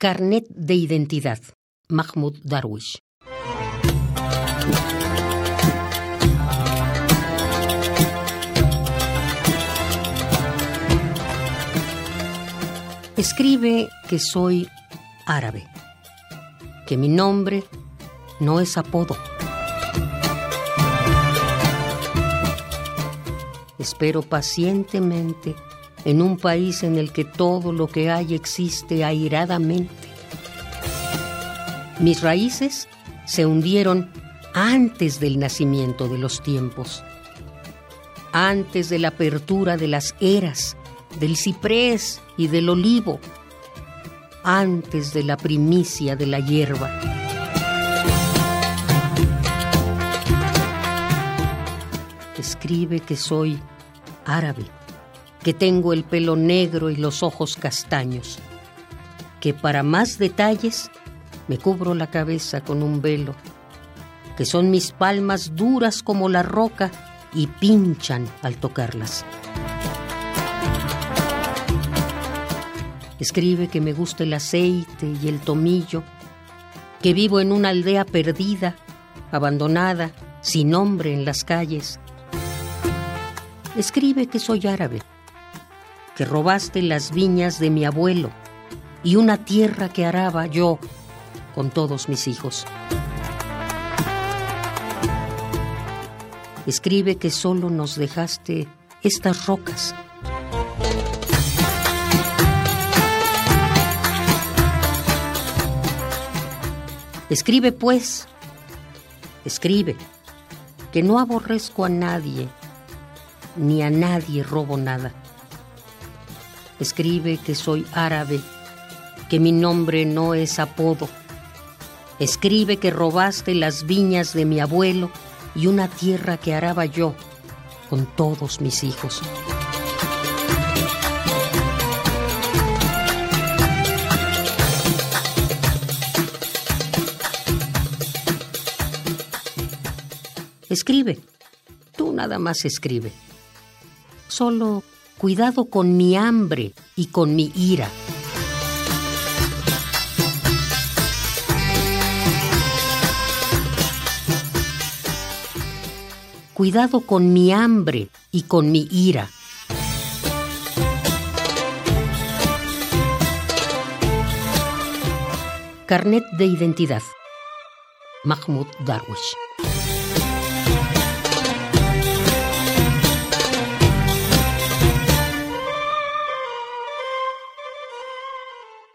Carnet de identidad. Mahmoud Darwish. Escribe que soy árabe, que mi nombre no es apodo. Espero pacientemente en un país en el que todo lo que hay existe airadamente. Mis raíces se hundieron antes del nacimiento de los tiempos, antes de la apertura de las eras, del ciprés y del olivo, antes de la primicia de la hierba. Escribe que soy árabe que tengo el pelo negro y los ojos castaños, que para más detalles me cubro la cabeza con un velo, que son mis palmas duras como la roca y pinchan al tocarlas. Escribe que me gusta el aceite y el tomillo, que vivo en una aldea perdida, abandonada, sin nombre en las calles. Escribe que soy árabe que robaste las viñas de mi abuelo y una tierra que araba yo con todos mis hijos. Escribe que solo nos dejaste estas rocas. Escribe pues, escribe, que no aborrezco a nadie, ni a nadie robo nada Escribe que soy árabe, que mi nombre no es apodo. Escribe que robaste las viñas de mi abuelo y una tierra que araba yo con todos mis hijos. Escribe, tú nada más escribe. Solo Cuidado con mi hambre y con mi ira. Cuidado con mi hambre y con mi ira. Carnet de identidad. Mahmoud Darwish.